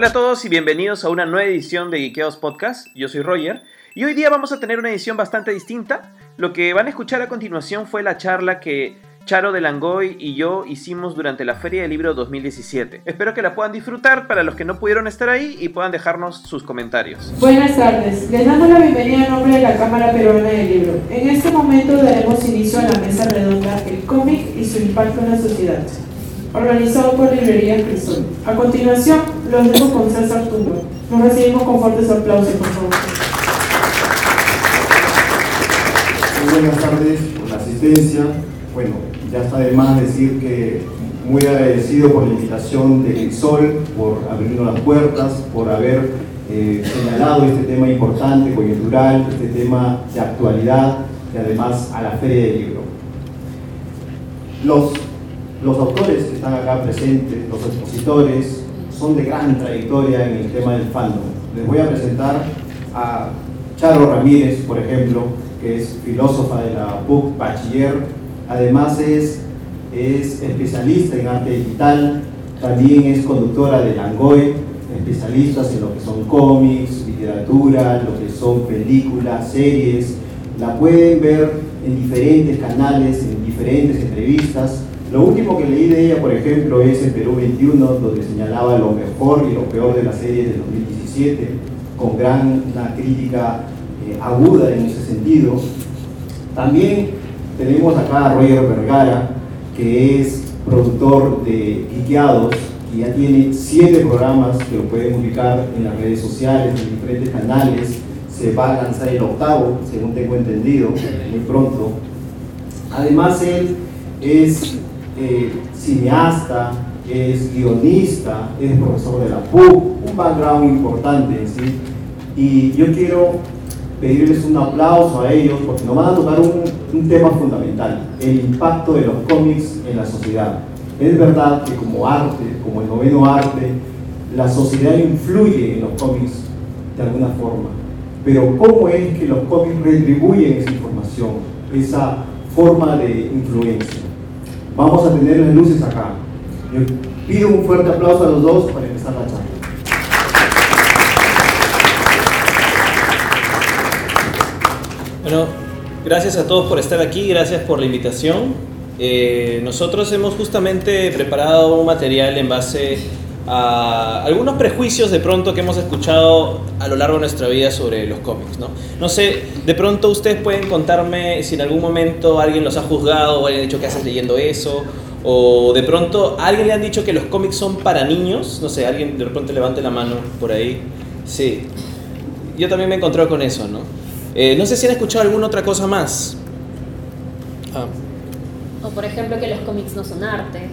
Hola a todos y bienvenidos a una nueva edición de Geekeados Podcast. Yo soy Roger y hoy día vamos a tener una edición bastante distinta. Lo que van a escuchar a continuación fue la charla que Charo de Langoy y yo hicimos durante la Feria del Libro 2017. Espero que la puedan disfrutar para los que no pudieron estar ahí y puedan dejarnos sus comentarios. Buenas tardes, les damos la bienvenida en nombre de la Cámara Peruana del Libro. En este momento daremos inicio a la mesa redonda El cómic y su impacto en la sociedad organizado por Librería Crisol. A continuación, los dejo con César Tumbo. Nos recibimos con fuertes aplausos, por favor. Muy buenas tardes por la asistencia. Bueno, ya está de más decir que muy agradecido por la invitación de Crisol, por abrirnos las puertas, por haber eh, señalado este tema importante, coyuntural, este tema de actualidad y además a la Feria del Libro. Los los autores que están acá presentes, los expositores, son de gran trayectoria en el tema del fandom. Les voy a presentar a Charo Ramírez, por ejemplo, que es filósofa de la PUC Bachiller, además es, es especialista en arte digital, también es conductora de Langoy, especialistas en lo que son cómics, literatura, lo que son películas, series. La pueden ver en diferentes canales, en diferentes entrevistas. Lo último que leí de ella, por ejemplo, es en Perú 21, donde señalaba lo mejor y lo peor de la serie del 2017, con gran una crítica eh, aguda en ese sentido. También tenemos acá a Roger Vergara, que es productor de Quiqueados, que ya tiene siete programas que lo pueden ubicar en las redes sociales, en diferentes canales. Se va a lanzar el octavo, según tengo entendido, muy pronto. Además, él es eh, cineasta, es guionista, es profesor de la PUC, un background importante, ¿sí? Y yo quiero pedirles un aplauso a ellos porque nos van a tocar un, un tema fundamental, el impacto de los cómics en la sociedad. Es verdad que como arte, como el noveno arte, la sociedad influye en los cómics de alguna forma, pero ¿cómo es que los cómics retribuyen esa información, esa forma de influencia? Vamos a tener las luces acá. Yo pido un fuerte aplauso a los dos para empezar la charla. Bueno, gracias a todos por estar aquí, gracias por la invitación. Eh, nosotros hemos justamente preparado un material en base a algunos prejuicios de pronto que hemos escuchado a lo largo de nuestra vida sobre los cómics, ¿no? No sé, de pronto ustedes pueden contarme si en algún momento alguien los ha juzgado o alguien ha dicho que haces leyendo eso, o de pronto alguien le han dicho que los cómics son para niños, no sé, alguien de repente levante la mano por ahí. Sí, yo también me he encontrado con eso, ¿no? Eh, no sé si han escuchado alguna otra cosa más. Ah. O por ejemplo que los cómics no son arte.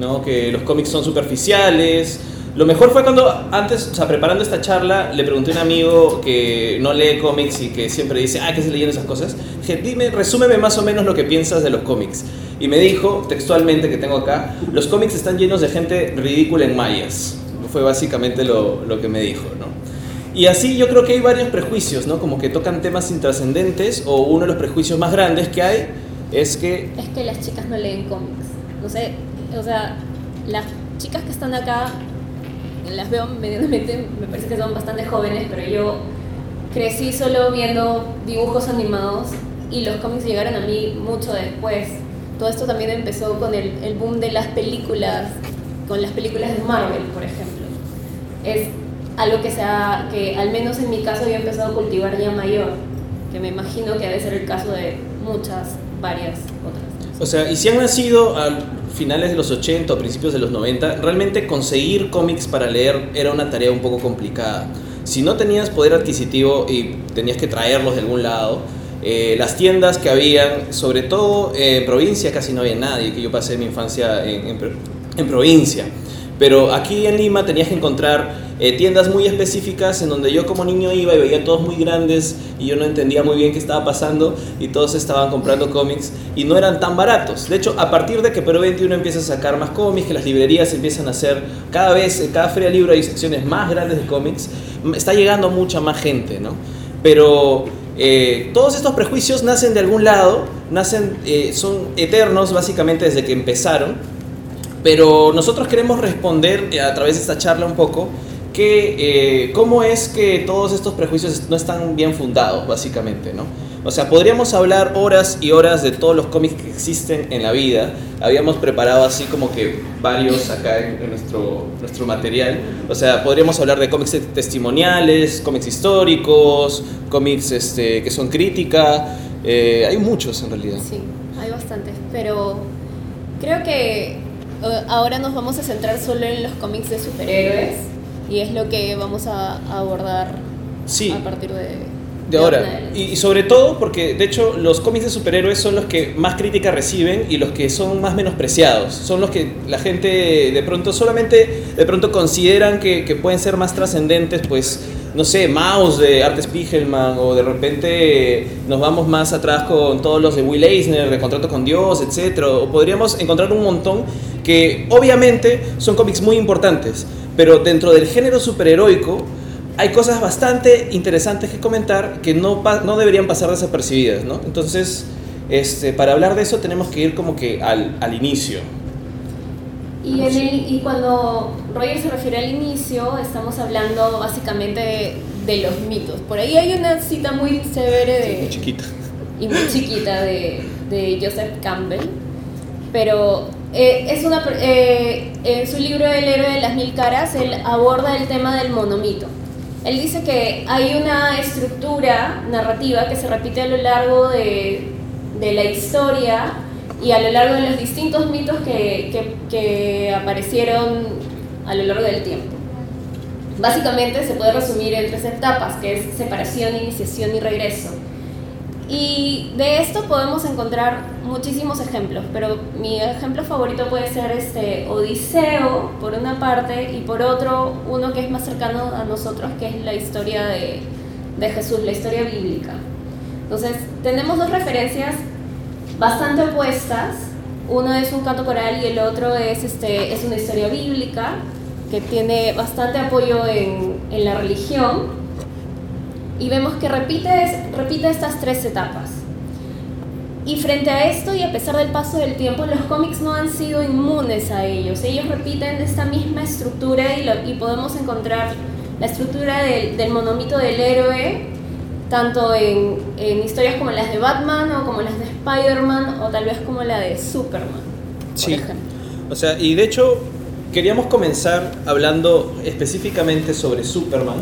¿No? que los cómics son superficiales. Lo mejor fue cuando antes, o sea, preparando esta charla, le pregunté a un amigo que no lee cómics y que siempre dice, ah, ¿qué se leyendo esas cosas? Dije, dime, resúmeme más o menos lo que piensas de los cómics. Y me dijo, textualmente que tengo acá, los cómics están llenos de gente ridícula en mayas. Fue básicamente lo, lo que me dijo, ¿no? Y así yo creo que hay varios prejuicios, ¿no? Como que tocan temas intrascendentes o uno de los prejuicios más grandes que hay es que... Es que las chicas no leen cómics. No sé, o sea, las chicas que están acá, las veo medianamente, me parece que son bastante jóvenes, pero yo crecí solo viendo dibujos animados y los cómics llegaron a mí mucho después. Todo esto también empezó con el, el boom de las películas, con las películas de Marvel, por ejemplo. Es algo que, sea, que al menos en mi caso yo he empezado a cultivar ya mayor, que me imagino que debe ser el caso de muchas, varias otras. O sea, y si han nacido finales de los 80 o principios de los 90, realmente conseguir cómics para leer era una tarea un poco complicada. Si no tenías poder adquisitivo y tenías que traerlos de algún lado, eh, las tiendas que habían, sobre todo en provincia, casi no había nadie, que yo pasé mi infancia en, en, en provincia. Pero aquí en Lima tenías que encontrar eh, tiendas muy específicas en donde yo como niño iba y veía todos muy grandes y yo no entendía muy bien qué estaba pasando y todos estaban comprando cómics y no eran tan baratos. De hecho, a partir de que Perú 21 empieza a sacar más cómics, que las librerías empiezan a hacer cada vez, en cada feria libro hay secciones más grandes de cómics, está llegando mucha más gente, ¿no? Pero eh, todos estos prejuicios nacen de algún lado, nacen, eh, son eternos básicamente desde que empezaron pero nosotros queremos responder a través de esta charla un poco que, eh, cómo es que todos estos prejuicios no están bien fundados, básicamente, ¿no? O sea, podríamos hablar horas y horas de todos los cómics que existen en la vida. Habíamos preparado así como que varios acá en, en nuestro, nuestro material. O sea, podríamos hablar de cómics testimoniales, cómics históricos, cómics este, que son crítica. Eh, hay muchos en realidad. Sí, hay bastantes, pero creo que eh, ahora nos vamos a centrar solo en los cómics de superhéroes y es lo que vamos a, a abordar Sí. a partir de, De ahora y sobre todo porque, de hecho, los cómics de superhéroes son los que más crítica reciben y los que son más menospreciados. Son los que la gente de pronto solamente de pronto consideran que, que pueden ser más trascendentes, pues, no sé, Maus de Art Spiegelman o de repente nos vamos más atrás con todos los de Will Eisner, de Contrato con Dios, etc. O podríamos encontrar un montón que obviamente son cómics muy importantes, pero dentro del género superheroico hay cosas bastante interesantes que comentar que no, no deberían pasar desapercibidas, ¿no? Entonces, este, para hablar de eso tenemos que ir como que al, al inicio. Y, en el- y cuando Roger se refiere al inicio, estamos hablando básicamente de, de los mitos. Por ahí hay una cita muy severe de, Muy chiquita. y muy chiquita de, de Joseph Campbell, pero eh, es una, eh, en su libro El héroe de las mil caras, él aborda el tema del monomito. Él dice que hay una estructura narrativa que se repite a lo largo de, de la historia y a lo largo de los distintos mitos que, que- que aparecieron a lo largo del tiempo. Básicamente se puede resumir en tres etapas, que es separación, iniciación y regreso. Y de esto podemos encontrar muchísimos ejemplos, pero mi ejemplo favorito puede ser este Odiseo, por una parte, y por otro, uno que es más cercano a nosotros, que es la historia de, de Jesús, la historia bíblica. Entonces, tenemos dos referencias bastante opuestas. Uno es un canto coral y el otro es, este, es una historia bíblica que tiene bastante apoyo en, en la religión y vemos que repite, repite estas tres etapas. Y frente a esto y a pesar del paso del tiempo, los cómics no han sido inmunes a ellos. Ellos repiten esta misma estructura y, lo- y podemos encontrar la estructura del, del monomito del héroe, tanto en, en historias como las de Batman o como las de Spider-Man o tal vez como la de Superman. por Sí. ejemplo. O sea, y de hecho queríamos comenzar hablando específicamente sobre Superman,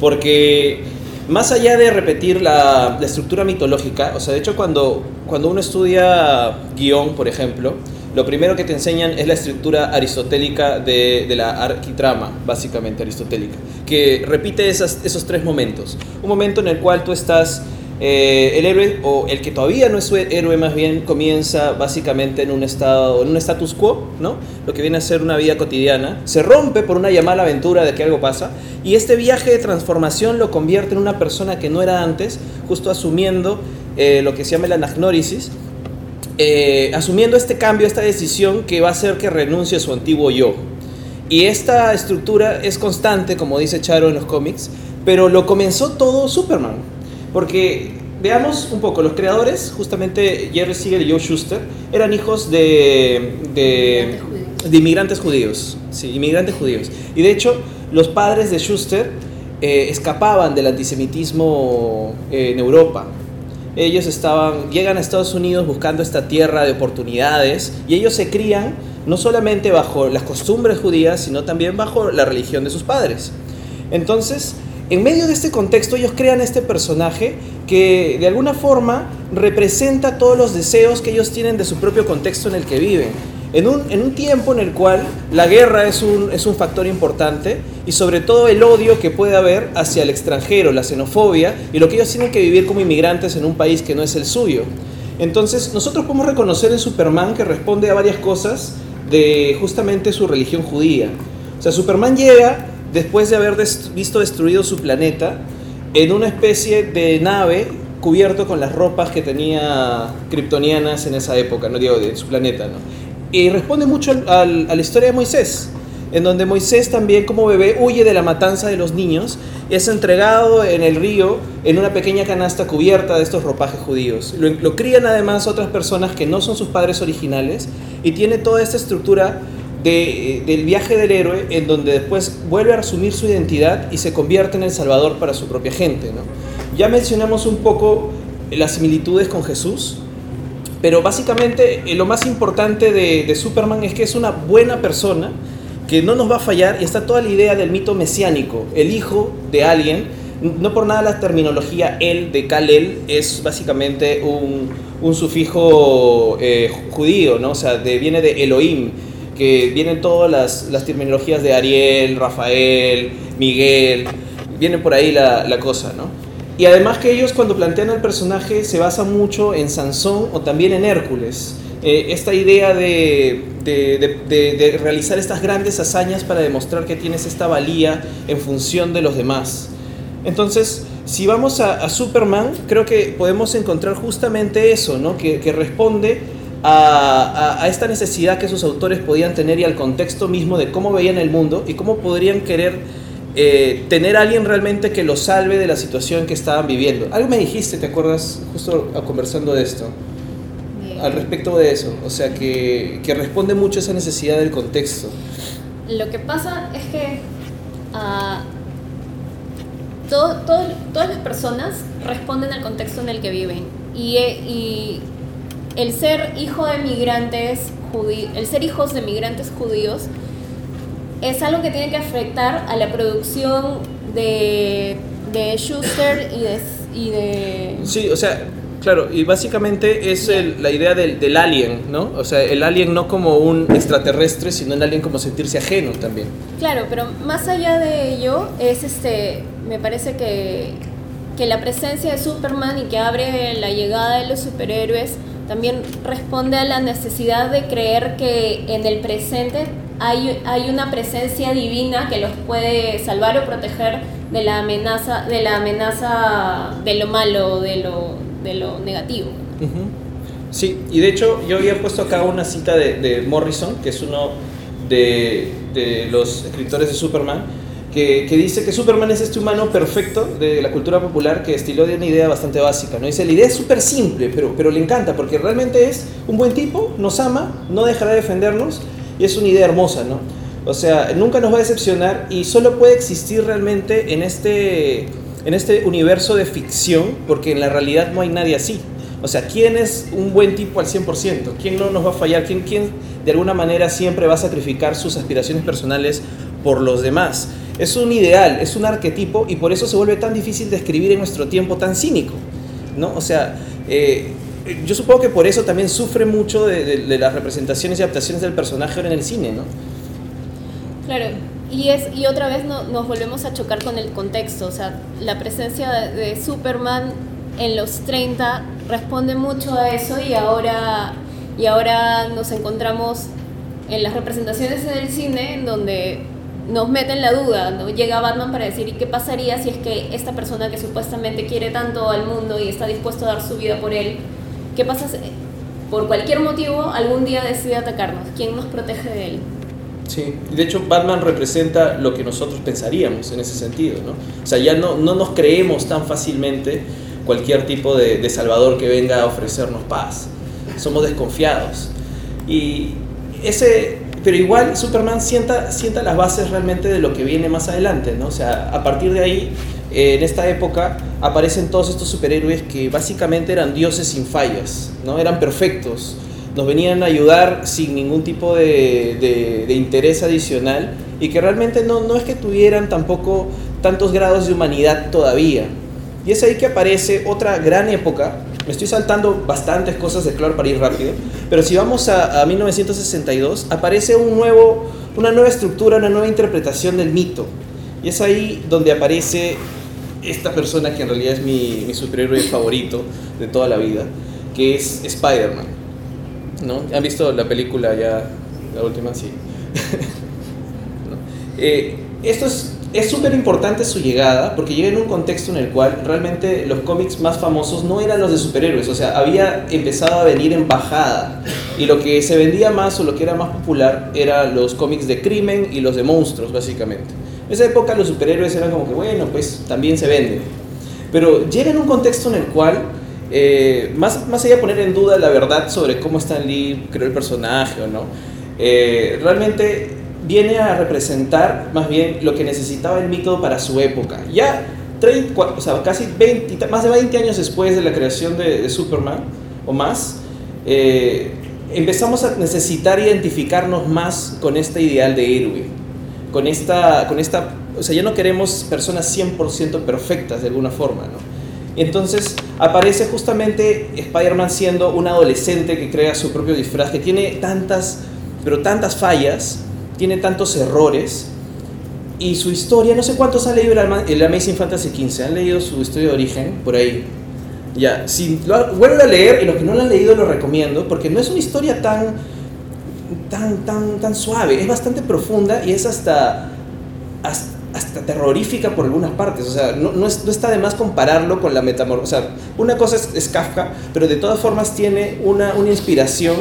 porque más allá de repetir la, estructura mitológica, o sea, de hecho cuando, cuando uno estudia guion, por ejemplo, lo primero que te enseñan es la estructura aristotélica de, de la arquitrama, básicamente aristotélica, que repite esas, esos tres momentos. Un momento en el cual tú estás, eh, el héroe, o el que todavía no es héroe más bien, comienza básicamente en un estado, en un status quo, ¿no? Lo que viene a ser una vida cotidiana, se rompe por una llamada aventura de que algo pasa, y este viaje de transformación lo convierte en una persona que no era antes, justo asumiendo eh, lo que se llama la anagnórisis, eh, asumiendo este cambio, esta decisión que va a hacer que renuncie a su antiguo yo. Y esta estructura es constante, como dice Charo en los cómics, pero lo comenzó todo Superman. Porque veamos un poco, los creadores, justamente Jerry Siegel y Joe Schuster, eran hijos de, de, de inmigrantes judíos. Sí, inmigrantes judíos. Y de hecho, los padres de Schuster eh, escapaban del antisemitismo eh, en Europa. Ellos estaban, llegan a Estados Unidos buscando esta tierra de oportunidades y ellos se crían no solamente bajo las costumbres judías, sino también bajo la religión de sus padres. Entonces, en medio de este contexto, ellos crean este personaje que de alguna forma representa todos los deseos que ellos tienen de su propio contexto en el que viven. En un, en un tiempo en el cual la guerra es un, es un factor importante y sobre todo el odio que puede haber hacia el extranjero, la xenofobia y lo que ellos tienen que vivir como inmigrantes en un país que no es el suyo. Entonces nosotros podemos reconocer en Superman que responde a varias cosas de justamente su religión judía. O sea, Superman llega después de haber visto destruido su planeta en una especie de nave cubierto con las ropas que tenía kryptonianas en esa época, no digo de su planeta, ¿no? Y responde mucho a la historia de Moisés, en donde Moisés también como bebé huye de la matanza de los niños y es entregado en el río en una pequeña canasta cubierta de estos ropajes judíos. Lo, lo crían además otras personas que no son sus padres originales y tiene toda esta estructura de, del viaje del héroe en donde después vuelve a asumir su identidad y se convierte en el salvador para su propia gente. Ya mencionamos un poco las similitudes con Jesús, pero básicamente eh, lo más importante de, Superman es que es una buena persona que no nos va a fallar y está toda la idea del mito mesiánico, el hijo de alguien, no por nada la terminología el de Kal-El es básicamente un, un sufijo eh, judío, ¿no? o sea, de, viene de Elohim, que vienen todas las, las terminologías de Ariel, Rafael, Miguel, viene por ahí la, la cosa, ¿no? Y además que ellos cuando plantean al personaje se basan mucho en Sansón o también en Hércules. Eh, esta idea de, de, de, realizar estas grandes hazañas para demostrar que tienes esta valía en función de los demás. Entonces, si vamos a, a Superman, creo que podemos encontrar justamente eso, ¿no? que, que responde a, a, a, esta necesidad que sus autores podían tener y al contexto mismo de cómo veían el mundo y cómo podrían querer eh, tener a alguien realmente que los salve de la situación que estaban viviendo. Algo me dijiste, ¿te acuerdas? Justo conversando de esto. Al respecto de eso. O sea, que, que responde mucho a esa necesidad del contexto. Lo que pasa es que uh, todo, todo, todas las personas responden al contexto en el que viven. Y, y el ser hijo de migrantes judíos, el ser hijos de migrantes judíos es algo que tiene que afectar a la producción de, de Schuster y de, y de... Sí, o sea, claro, y básicamente es el, la idea del, del, alien, ¿no? O sea, el alien no como un extraterrestre, sino el alien como sentirse ajeno también. Claro, pero más allá de ello, es este, me parece que, que la presencia de Superman y que abre la llegada de los superhéroes también responde a la necesidad de creer que en el presente hay, hay una presencia divina que los puede salvar o proteger de la amenaza, de la amenaza de lo malo, de lo, de lo negativo. Sí, y de hecho yo había puesto acá una cita de, de Morrison, que es uno de, de, los escritores de Superman, que, dice que Superman es este humano perfecto de la cultura popular que estiló de una idea bastante básica. ¿no? Dice, la idea es súper simple, pero, pero le encanta, porque realmente es un buen tipo, nos ama, no dejará de defendernos, y es una idea hermosa, ¿no? O sea, nunca nos va a decepcionar y solo puede existir realmente en este, en este universo de ficción, porque en la realidad no hay nadie así. O sea, ¿quién es un buen tipo al 100%? ¿Quién no nos va a fallar? ¿Quién, quién de alguna manera siempre va a sacrificar sus aspiraciones personales por los demás? Es un ideal, es un arquetipo y por eso se vuelve tan difícil de escribir en nuestro tiempo tan cínico, ¿no? O sea, eh, yo supongo que por eso también sufre mucho de, de, de, las representaciones y adaptaciones del personaje en el cine, ¿no? Claro, y, es, y otra vez no, nos volvemos a chocar con el contexto, o sea, la presencia de, de, Superman en los 30 responde mucho a eso y ahora, y ahora nos encontramos en las representaciones en el cine en donde nos meten la duda, ¿no? Llega Batman para decir, ¿y qué pasaría si es que esta persona que supuestamente quiere tanto al mundo y está dispuesto a dar su vida por él, ¿qué pasa si por cualquier motivo algún día decide atacarnos? ¿Quién nos protege de él? Sí, de hecho Batman representa lo que nosotros pensaríamos en ese sentido, ¿no? O sea, ya no, no nos creemos tan fácilmente cualquier tipo de, de salvador que venga a ofrecernos paz. Somos desconfiados. Y ese, pero igual Superman sienta, sienta las bases realmente de lo que viene más adelante, ¿no? O sea, a partir de ahí, eh, en esta época, aparecen todos estos superhéroes que básicamente eran dioses sin fallas, ¿no? Eran perfectos, nos venían a ayudar sin ningún tipo de, de, de interés adicional y que realmente no, no es que tuvieran tampoco tantos grados de humanidad todavía. Y es ahí que aparece otra gran época, me estoy saltando bastantes cosas de Clark para ir rápido, pero si vamos a, a 1962, aparece una nueva estructura, una nueva interpretación del mito. Y es ahí donde aparece esta persona que en realidad es mi, superhéroe favorito de toda la vida, que es Spider-Man. ¿No? ¿Han visto la película ya, la última? Sí. Eh, esto es es súper importante su llegada porque llega en un contexto en el cual realmente los cómics más famosos no eran los de superhéroes, o sea, había empezado a venir en bajada y lo que se vendía más o lo que era más popular eran los cómics de crimen y los de monstruos, básicamente. En esa época los superhéroes eran como que, bueno, pues también se venden. Pero llega en un contexto en el cual, eh, más, más allá de poner en duda la verdad sobre cómo Stan Lee creó el personaje o no, eh, realmente viene a representar más bien lo que necesitaba el mito para su época. Ya 30, o sea, casi 20, más de 20 años después de la creación de, de Superman o más, eh, empezamos a necesitar identificarnos más con este ideal de héroe, con esta, con esta, o sea, ya no queremos personas 100% perfectas de alguna forma, ¿no? Entonces aparece justamente Spider-Man siendo un adolescente que crea su propio disfraz, que tiene tantas, pero tantas fallas, tiene tantos errores, y su historia, no sé cuántos han leído el Amazing Fantasy XV, han leído su historia de origen por ahí. Ya, si lo vuelven a leer y los que no lo han leído lo recomiendo porque no es una historia tan tan tan tan suave, es bastante profunda y es hasta hasta, terrorífica por algunas partes, o sea, no, no, está de más compararlo con la metamorfosis, o sea, una cosa es, Kafka, pero de todas formas tiene una, una inspiración,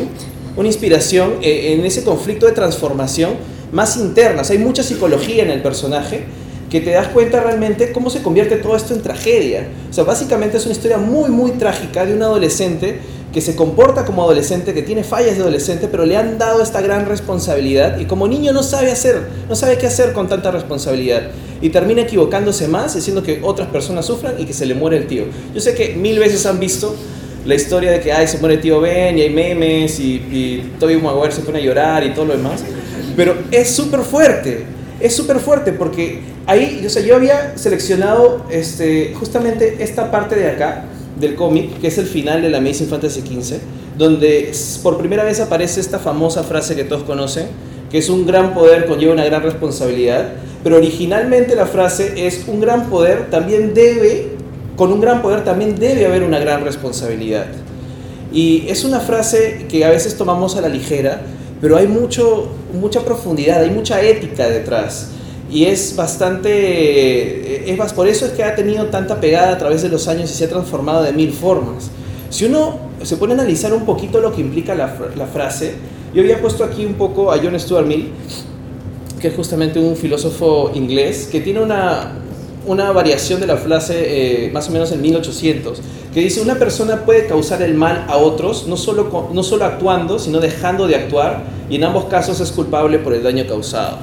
una inspiración eh, en ese conflicto de transformación más interna, hay mucha psicología en el personaje que te das cuenta realmente cómo se convierte todo esto en tragedia. O sea, básicamente es una historia muy, muy trágica de un adolescente que se comporta como adolescente, que tiene fallas de adolescente, pero le han dado esta gran responsabilidad y como niño no sabe hacer, no sabe qué hacer con tanta responsabilidad. Y termina equivocándose más, haciendo que otras personas sufran y que se le muere el tío. Yo sé que mil veces han visto la historia de que ay, se muere tío Ben y hay memes y, y Toby Maguire se pone a llorar y todo lo demás, pero es súper fuerte es súper fuerte porque ahí, o sea, yo había seleccionado este, justamente esta parte de acá del cómic, que es el final de la Amazing Fantasy XV, donde por primera vez aparece esta famosa frase que todos conocen, que es un gran poder conlleva una gran responsabilidad, pero originalmente la frase es un gran poder también debe, con un gran poder también debe haber una gran responsabilidad. Y es una frase que a veces tomamos a la ligera, pero hay mucho, mucha profundidad, hay mucha ética detrás. Y es bastante, es por eso es que ha tenido tanta pegada a través de los años y se ha transformado de mil formas. Si uno se pone a analizar un poquito lo que implica la, la frase, yo había puesto aquí un poco a John Stuart Mill, que es justamente un filósofo inglés, que tiene una, una variación de la frase eh, más o menos en 1800, que dice, una persona puede causar el mal a otros, no solo, no solo actuando, sino dejando de actuar, y en ambos casos es culpable por el daño causado.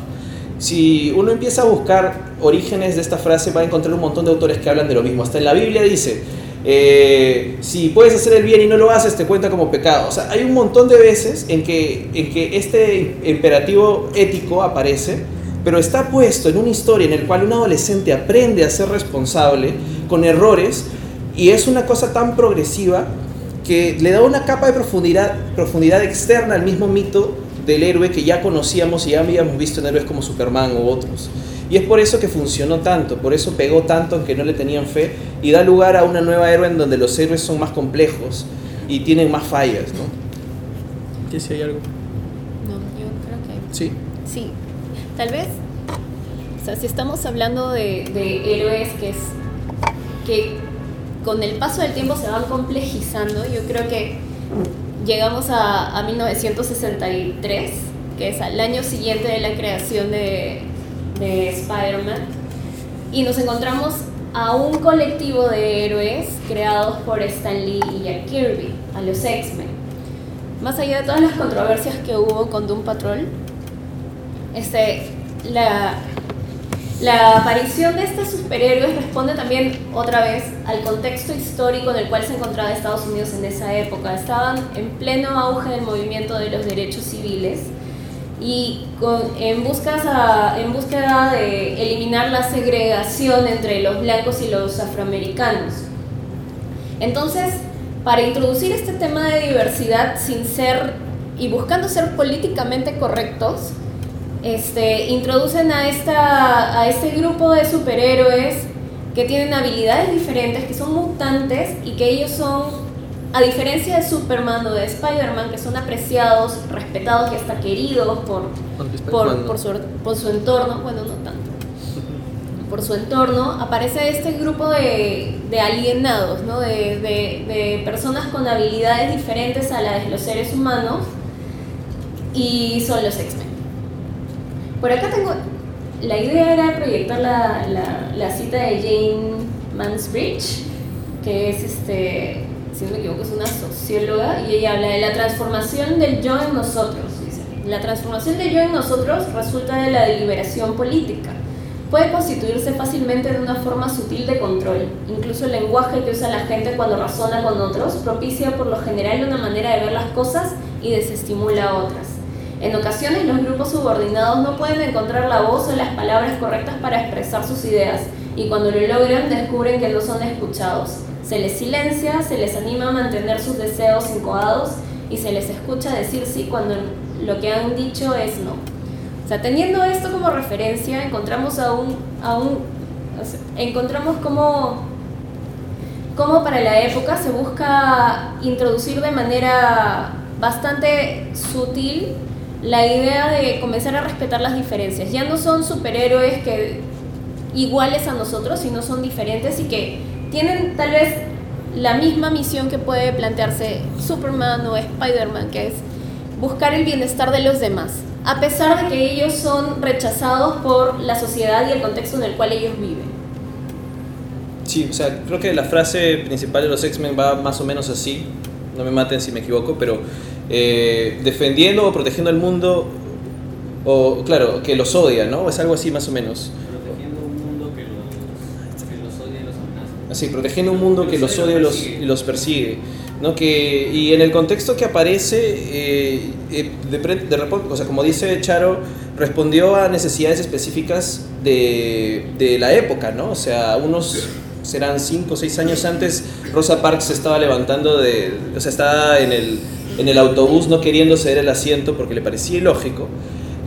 Si uno empieza a buscar orígenes de esta frase, va a encontrar un montón de autores que hablan de lo mismo. Hasta en la Biblia dice, eh, si puedes hacer el bien y no lo haces, te cuenta como pecado. O sea, hay un montón de veces en que, en que este imperativo ético aparece pero está puesto en una historia en la cual un adolescente aprende a ser responsable con errores y es una cosa tan progresiva que le da una capa de profundidad, profundidad externa al mismo mito del héroe que ya conocíamos y ya habíamos visto en héroes como Superman u otros. Y es por eso que funcionó tanto, por eso pegó tanto en que no le tenían fe y da lugar a una nueva héroe en donde los héroes son más complejos y tienen más fallas, ¿no? si hay algo? No, yo creo que... Sí. Sí, Tal vez, o sea, si estamos hablando de, héroes que es que con el paso del tiempo se van complejizando, yo creo que llegamos a, a 1963, que es al año siguiente de la creación de, de Spider-Man, y nos encontramos a un colectivo de héroes creados por Stan Lee y Jack Kirby, a los X-Men. Más allá de todas las controversias que hubo con Doom Patrol, este, la, la aparición de estos superhéroes responde también otra vez al contexto histórico en el cual se encontraba Estados Unidos en esa época. Estaban en pleno auge del movimiento de los derechos civiles y en, busca en búsqueda de eliminar la segregación entre los blancos y los afroamericanos. Entonces, para introducir este tema de diversidad sin ser y buscando ser políticamente correctos, este, introducen a, esta, a este grupo de superhéroes que tienen habilidades diferentes, que son mutantes y que ellos son, a diferencia de Superman o de Spider-Man, que son apreciados, respetados y hasta queridos por, por, por, su, por su entorno, bueno, no tanto, por su entorno, aparece este grupo de, de alienados, ¿no? de, de, de personas con habilidades diferentes a las de los seres humanos y son los X-Men. Por acá tengo, la idea era proyectar la, la, cita de Jane Mansbridge, que es, este, si no me equivoco, es una socióloga, y ella habla de la transformación del yo en nosotros. Dice. La transformación de yo en nosotros resulta de la deliberación política. Puede constituirse fácilmente de una forma sutil de control. Incluso el lenguaje que usa la gente cuando razona con otros propicia por lo general una manera de ver las cosas y desestimula a otras. En ocasiones los grupos subordinados no pueden encontrar la voz o las palabras correctas para expresar sus ideas y cuando lo logran descubren que no son escuchados. Se les silencia, se les anima a mantener sus deseos incoados y se les escucha decir sí cuando lo que han dicho es no. O sea, teniendo esto como referencia, encontramos a un, a un encontramos como, como para la época se busca introducir de manera bastante sutil la idea de comenzar a respetar las diferencias. Ya no son superhéroes que iguales a nosotros, sino son diferentes y que tienen tal vez la misma misión que puede plantearse Superman o Spider-Man, que es buscar el bienestar de los demás, a pesar de que ellos son rechazados por la sociedad y el contexto en el cual ellos viven. Sí, o sea, creo que la frase principal de los X-Men va más o menos así, no me maten si me equivoco, pero eh, defendiendo o protegiendo al mundo, o claro, que los odia, ¿no? Es algo así más o menos. Así, protegiendo un mundo que los odia y los, los persigue. ¿no? Que, y en el contexto que aparece, eh, eh, de, de, o sea, como dice Charo, respondió a necesidades específicas de, de la época, ¿no? O sea, unos serán 5 o 6 años antes, Rosa Parks se estaba levantando de, o sea, estaba en el, en el autobús no queriendo ceder el asiento porque le parecía ilógico,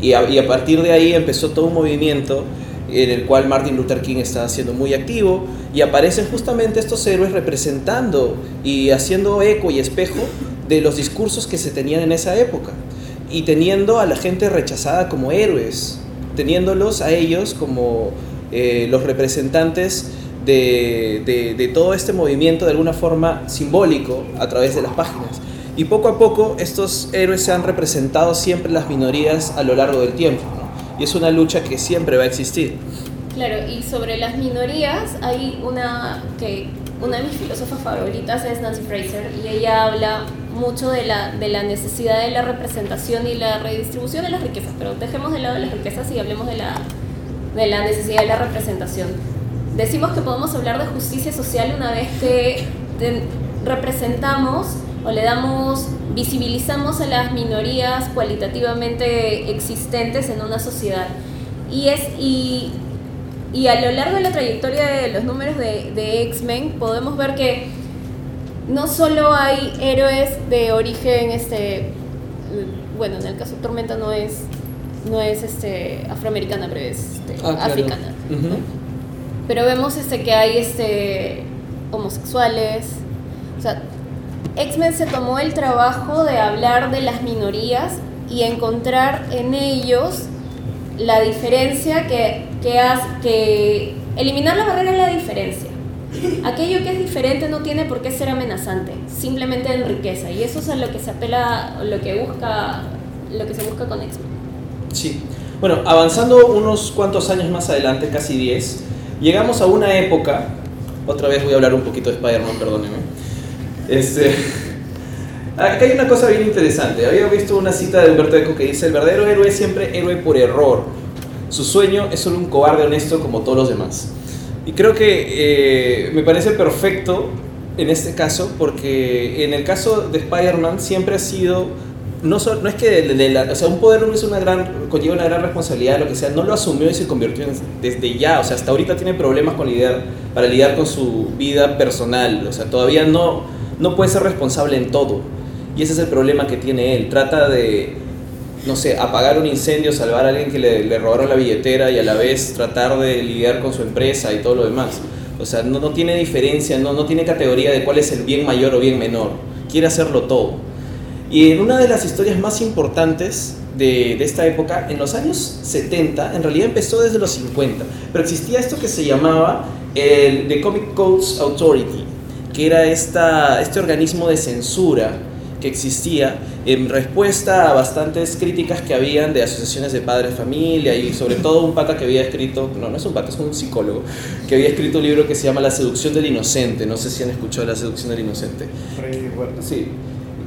y a, partir de ahí empezó todo un movimiento en el cual Martin Luther King está siendo muy activo y aparecen justamente estos héroes representando y haciendo eco y espejo de los discursos que se tenían en esa época y teniendo a la gente rechazada como héroes, teniéndolos a ellos como eh, los representantes de todo este movimiento de alguna forma simbólico a través de las páginas. Y poco a poco estos héroes se han representado siempre las minorías a lo largo del tiempo. y es una lucha que siempre va a existir. Claro, y sobre las minorías hay una que una de mis filósofas favoritas es Nancy Fraser y ella habla mucho de la, de la necesidad de la representación y la redistribución de las riquezas, pero dejemos de lado las riquezas y hablemos de la, de la necesidad de la representación. Decimos que podemos hablar de justicia social una vez que representamos o le damos, visibilizamos a las minorías cualitativamente existentes en una sociedad. Y, es, y, y a lo largo de la trayectoria de los números de, de X-Men podemos ver que no solo hay héroes de origen, este, bueno, en el caso de Tormenta no es, no es este, afroamericana, pero es este, ah, claro. africana. Uh -huh. Pero vemos este, que hay este, homosexuales, o sea, X-Men se tomó el trabajo de hablar de las minorías y encontrar en ellos la diferencia que, que hace, que eliminar la barrera de la diferencia. Aquello que es diferente no tiene por qué ser amenazante, simplemente enriquece y eso es a lo que se apela, lo que busca, lo que se busca con X-Men. Sí. Bueno, avanzando unos cuantos años más adelante, casi 10, llegamos a una época, otra vez voy a hablar un poquito de Spider-Man, perdónenme este, acá hay una cosa bien interesante. Había visto una cita de Humberto Eco que dice, el verdadero héroe es siempre héroe por error. Su sueño es solo un cobarde honesto como todos los demás. Y creo que eh, me parece perfecto en este caso porque en el caso de Spider-Man siempre ha sido no, es que o sea, un poder es una gran, conlleva una gran responsabilidad, lo que sea, no lo asumió y se convirtió en, desde ya, o sea, hasta ahorita tiene problemas con lidiar, para lidiar con su vida personal, o sea, todavía no, no puede ser responsable en todo. Y ese es el problema que tiene él. Trata de, no sé, apagar un incendio, salvar a alguien que le, robaron la billetera y a la vez tratar de lidiar con su empresa y todo lo demás. O sea, no, tiene diferencia, no, tiene categoría de cuál es el bien mayor o bien menor. Quiere hacerlo todo. Y en una de las historias más importantes de, de, esta época, en los años 70, en realidad empezó desde los 50, pero existía esto que se llamaba el The Comic Codes Authority, que era esta, este organismo de censura que existía en respuesta a bastantes críticas que habían de asociaciones de padres de familia y sobre todo un pata que había escrito, no, no es un pata, es un psicólogo, que había escrito un libro que se llama La seducción del inocente, no sé si han escuchado La seducción del inocente. Sí.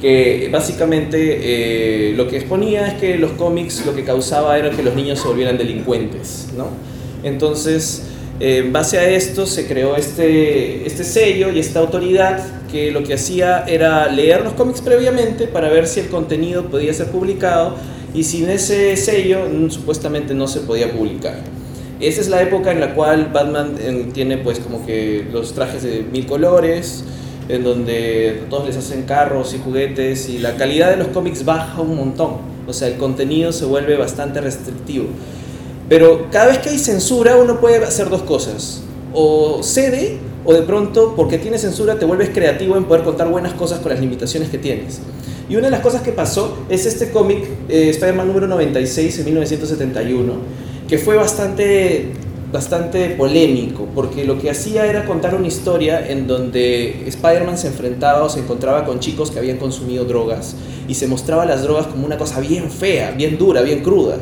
que básicamente eh, lo que exponía es que los cómics lo que causaba era que los niños se volvieran delincuentes, ¿no? Entonces, eh, en base a esto se creó este, este sello y esta autoridad que lo que hacía era leer los cómics previamente para ver si el contenido podía ser publicado y sin ese sello mm, supuestamente no se podía publicar. Esa es la época en la cual Batman eh, tiene pues como que los trajes de mil colores, en donde todos les hacen carros y juguetes y la calidad de los cómics baja un montón. O sea, el contenido se vuelve bastante restrictivo. Pero cada vez que hay censura uno puede hacer dos cosas. O cede o de pronto porque tiene censura te vuelves creativo en poder contar buenas cosas con las limitaciones que tienes. Y una de las cosas que pasó es este cómic, eh, Spider-Man número 96 en 1971, que fue bastante bastante polémico, porque lo que hacía era contar una historia en donde Spider-Man se enfrentaba o se encontraba con chicos que habían consumido drogas y se mostraba las drogas como una cosa bien fea, bien dura, bien cruda.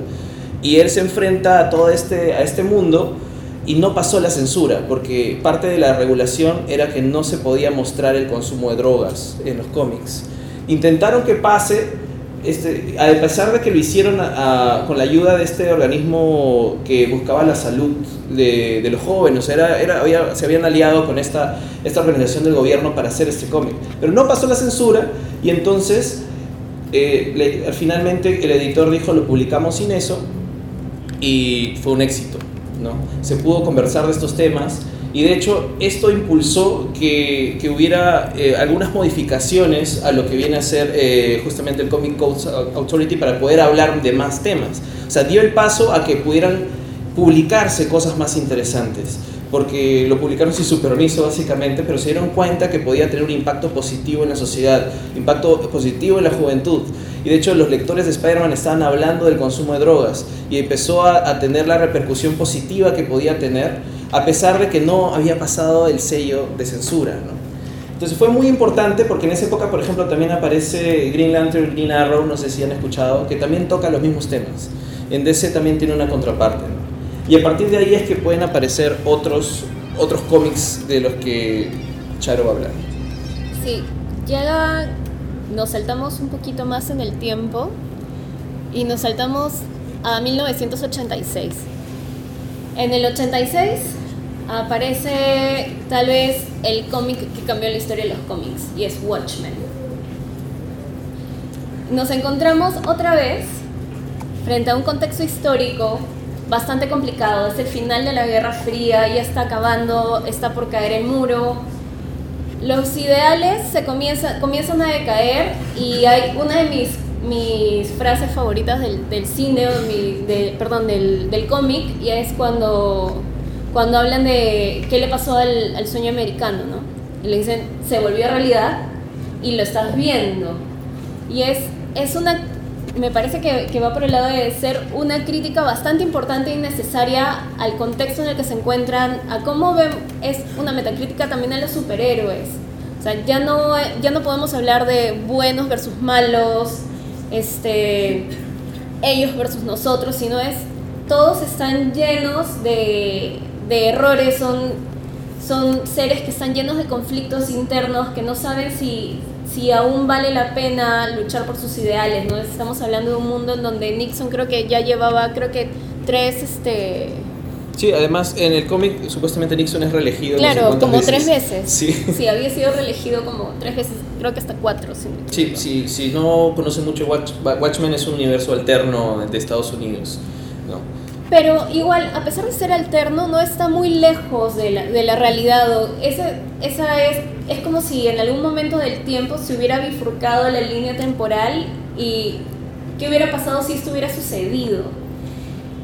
Y él se enfrenta a todo este, a este mundo y no pasó la censura, porque parte de la regulación era que no se podía mostrar el consumo de drogas en los cómics. Intentaron que pase, este, a pesar de que lo hicieron con la ayuda de este organismo que buscaba la salud de, los jóvenes, era, era, se habían aliado con esta, esta organización del gobierno para hacer este cómic. Pero no pasó la censura y entonces eh, finalmente el editor dijo lo publicamos sin eso y fue un éxito. ¿no? Se pudo conversar de estos temas y de hecho, esto impulsó que, que hubiera eh, algunas modificaciones a lo que viene a ser eh, justamente el Comic Code Authority para poder hablar de más temas. O sea, dio el paso a que pudieran publicarse cosas más interesantes, porque lo publicaron sin su permiso básicamente, pero se dieron cuenta que podía tener un impacto positivo en la sociedad, impacto positivo en la juventud. Y de hecho los lectores de Spider-Man estaban hablando del consumo de drogas y empezó a, a tener la repercusión positiva que podía tener a pesar de que no había pasado el sello de censura. ¿no? Entonces fue muy importante porque en esa época, por ejemplo, también aparece Green Lantern, Green Arrow, no sé si han escuchado, que también toca los mismos temas. En DC también tiene una contraparte. ¿no? Y a partir de ahí es que pueden aparecer otros, otros cómics de los que Charo va a hablar. Sí, ya nos saltamos un poquito más en el tiempo y nos saltamos a 1986. En el 86 aparece tal vez el cómic que cambió la historia de los cómics y es Watchmen. Nos encontramos otra vez frente a un contexto histórico bastante complicado. Es el final de la Guerra Fría, ya está acabando, está por caer el muro. Los ideales se comienza, comienzan a decaer y hay una de mis, mis frases favoritas del, del cine, de, perdón, del, del cómic, y es cuando cuando hablan de qué le pasó al, sueño americano, ¿no? Y le dicen, se volvió realidad y lo estás viendo. Y es, es una, me parece que, que va por el lado de ser una crítica bastante importante y necesaria al contexto en el que se encuentran, a cómo ven, es una metacrítica también a los superhéroes. O sea, ya no, ya no podemos hablar de buenos versus malos, este, ellos versus nosotros, sino es todos están llenos de de errores, son, son seres que están llenos de conflictos internos, que no saben si, si aún vale la pena luchar por sus ideales, ¿no? Estamos hablando de un mundo en donde Nixon creo que ya llevaba, creo que tres, este... Sí, además en el cómic supuestamente Nixon es reelegido. Claro, como tres veces. Sí. sí, había sido reelegido como tres veces, creo que hasta cuatro. sí, sí, si no conoce mucho Watchmen es un universo alterno de Estados Unidos. Pero igual, a pesar de ser alterno, no está muy lejos de la, de la realidad. Esa, esa es, es como si en algún momento del tiempo se hubiera bifurcado la línea temporal y qué hubiera pasado si esto hubiera sucedido.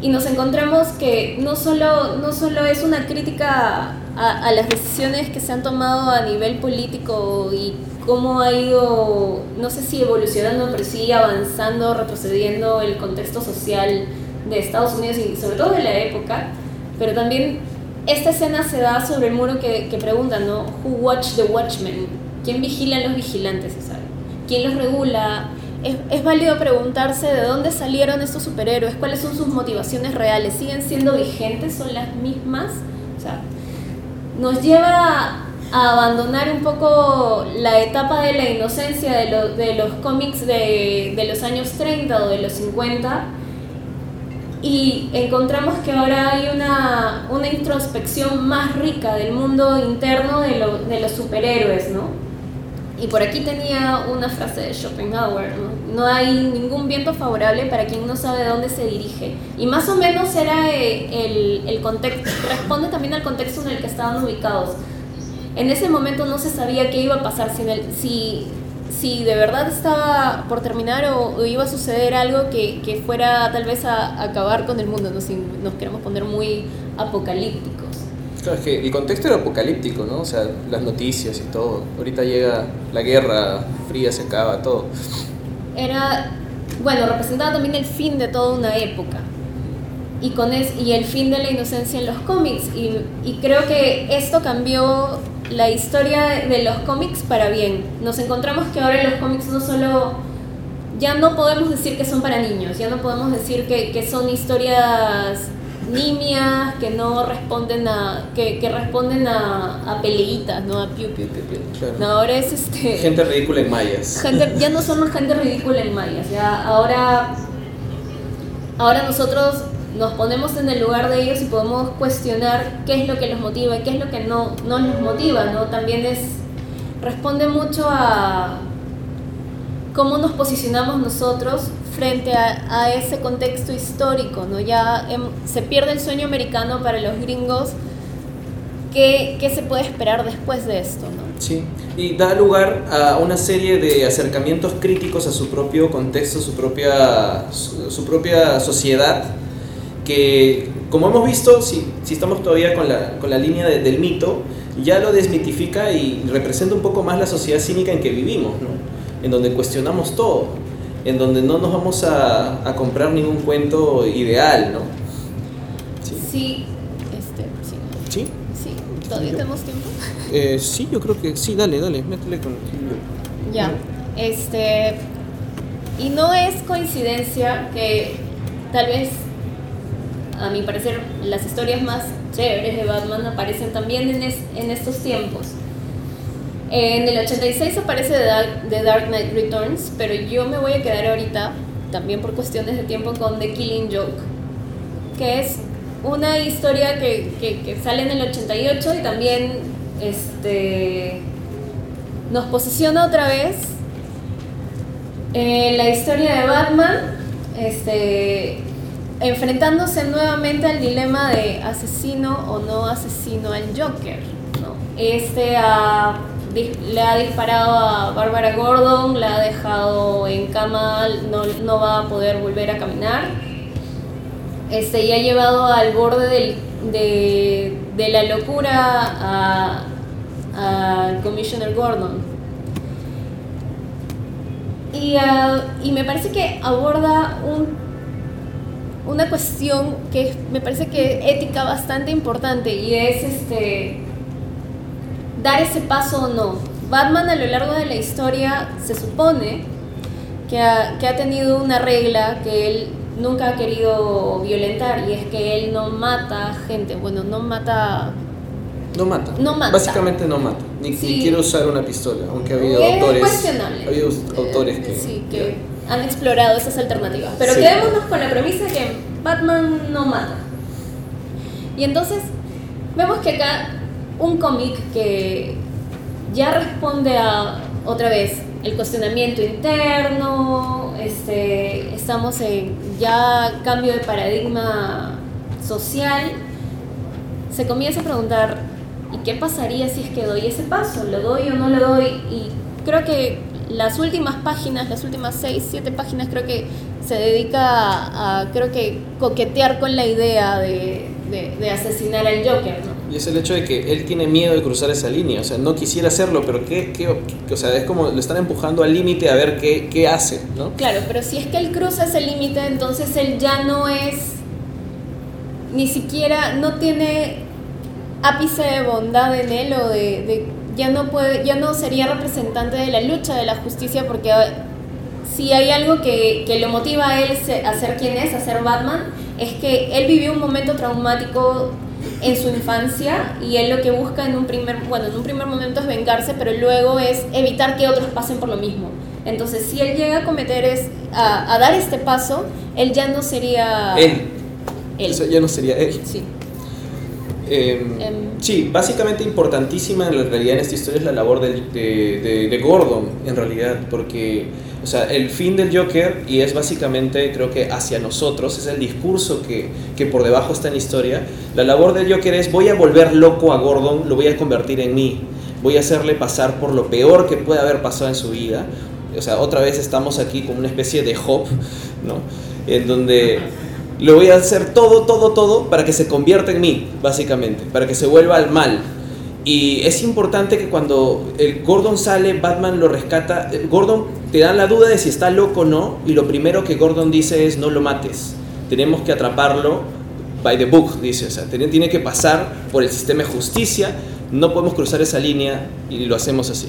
Y nos encontramos que no solo, no solo es una crítica a, a las decisiones que se han tomado a nivel político y cómo ha ido, no sé si evolucionando, pero sí avanzando, retrocediendo el contexto social de Estados Unidos y sobre todo de la época, pero también esta escena se da sobre el muro que, que preguntan, ¿no? Who watch the watchmen? ¿Quién vigila a los vigilantes, sabe? ¿Quién los regula? Es, es, válido preguntarse de dónde salieron estos superhéroes, cuáles son sus motivaciones reales, siguen siendo vigentes, son las mismas. O sea, nos lleva a abandonar un poco la etapa de la inocencia de, lo- de los cómics de, de los años 30 o de los 50 y encontramos que ahora hay una, una introspección más rica del mundo interno de, lo- de los superhéroes, ¿no? Y por aquí tenía una frase de Schopenhauer, ¿no? No hay ningún viento favorable para quien no sabe dónde se dirige. Y más o menos era eh, el, el contexto, responde también al contexto en el que estaban ubicados. En ese momento no se sabía qué iba a pasar, si, el- si, si de verdad estaba por terminar o, o iba a suceder algo que, que fuera tal vez a, acabar con el mundo, ¿no? si nos queremos poner muy apocalípticos. Claro, es que el contexto era apocalíptico, ¿no? O sea, las noticias y todo. Ahorita llega la guerra fría, se acaba todo. era, bueno, representaba también el fin de toda una época. Y, con es, y el fin de la inocencia en los cómics. Y, y creo que esto cambió la historia de, los cómics para bien. Nos encontramos que ahora los cómics no solo... Ya no podemos decir que son para niños, ya no podemos decir que, que son historias nimias, que no responden a... que, que responden a, a peleitas, ¿no? A piu, piu, piu, piu. Claro. No, ahora es este... Gente ridícula en mayas. Gente- ya no somos gente ridícula en mayas, ya ahora, ahora nosotros nos ponemos en el lugar de ellos y podemos cuestionar qué es lo que los motiva y qué es lo que no, no los motiva, ¿no? También es, responde mucho a cómo nos posicionamos nosotros frente a, a ese contexto histórico, ¿no? Ya em- se pierde el sueño americano para los gringos, ¿qué, qué se puede esperar después de esto, ¿no? Sí, y da lugar a una serie de acercamientos críticos a su propio contexto, su propia, su, su propia sociedad, que como hemos visto, si, si estamos todavía con la, con la línea de- del mito, ya lo desmitifica y representa un poco más la sociedad cínica en que vivimos, ¿no? en donde cuestionamos todo, en donde no nos vamos a, a comprar ningún cuento ideal, ¿no? Sí, Sí, este, sí, sí, sí, todavía tenemos tiempo. Eh, sí yo creo que sí, dale, dale, métele con... Ya, este, y no es coincidencia que tal vez, a mi parecer, las historias más chéveres de Batman aparecen también en, es- en estos tiempos. En el 86 aparece The Dark, The Dark Knight Returns, pero yo me voy a quedar ahorita, también por cuestiones de tiempo, con The Killing Joke, que es una historia que sale en el 88 y también este, nos posiciona otra vez en la historia de Batman, este, enfrentándose nuevamente al dilema de asesino o no asesino al Joker. ¿no? Este le ha disparado a Bárbara Gordon, la ha dejado en cama, no, no va a poder volver a caminar. Este, y ha llevado al borde de, de la locura a, a Commissioner Gordon. Y, ah, y me parece que aborda un, una cuestión que me parece que ética bastante importante y es este dar ese paso o no. Batman a lo largo de la historia se supone que ha, que ha tenido una regla que él nunca ha querido violentar y es que él no mata gente, bueno, no mata... No mata. No mata. Básicamente no mata. Ni, ni quiere usar una pistola, aunque ha habido Es autores. cuestionable. Ha habido autores que. Sí, que han explorado esas alternativas. Pero Sí. quedémonos con la premisa de que Batman no mata. Y entonces vemos que acá un cómic que ya responde a otra vez el cuestionamiento interno, este, estamos en ya cambio de paradigma social, se comienza a preguntar, ¿y qué pasaría si es que doy ese paso? ¿Lo doy o no lo doy? Y creo que las últimas páginas, las últimas seis, siete páginas, creo que se dedica a, a, creo que, coquetear con la idea de, de- de asesinar al Joker, ¿no? Y es el hecho de que él tiene miedo de cruzar esa línea. O sea, no quisiera hacerlo, pero ¿qué, qué, qué- o sea, es como lo están empujando al límite a ver qué, qué hace, ¿no? Claro, pero si es que él cruza ese límite, entonces él ya no es, ni siquiera, no tiene ápice de bondad en él o de, de- ya no puede, ya no sería representante de la lucha de la justicia porque ah, si hay algo que, que lo motiva a él a ser quien es, a ser Batman, es que él vivió un momento traumático en su infancia y él lo que busca en un primer, bueno, en un primer momento es vengarse, pero luego es evitar que otros pasen por lo mismo. Entonces, si él llega a cometer es a, a dar este paso, él ya no sería Él. él. Eso ya no sería él. Sí. Em. sí, básicamente importantísima en la realidad en esta historia es la labor del- de, de- de Gordon, en realidad, porque, o sea, el fin del Joker, y es básicamente, creo que hacia nosotros, es el discurso que, que por debajo está en la historia, la labor del Joker es voy a volver loco a Gordon, lo voy a convertir en mí, voy a hacerle pasar por lo peor que puede haber pasado en su vida, o sea, otra vez estamos aquí como una especie de hop, ¿no? En donde le voy a hacer todo, todo, todo para que se convierta en mí, básicamente, para que se vuelva al mal. Y es importante que cuando Gordon sale, Batman lo rescata. eh, Gordon te da la duda de si está loco o no, y lo primero que Gordon dice es no lo mates. Tenemos que atraparlo by the book, dice. O sea, tiene que pasar por el sistema de justicia, no podemos cruzar esa línea y lo hacemos así.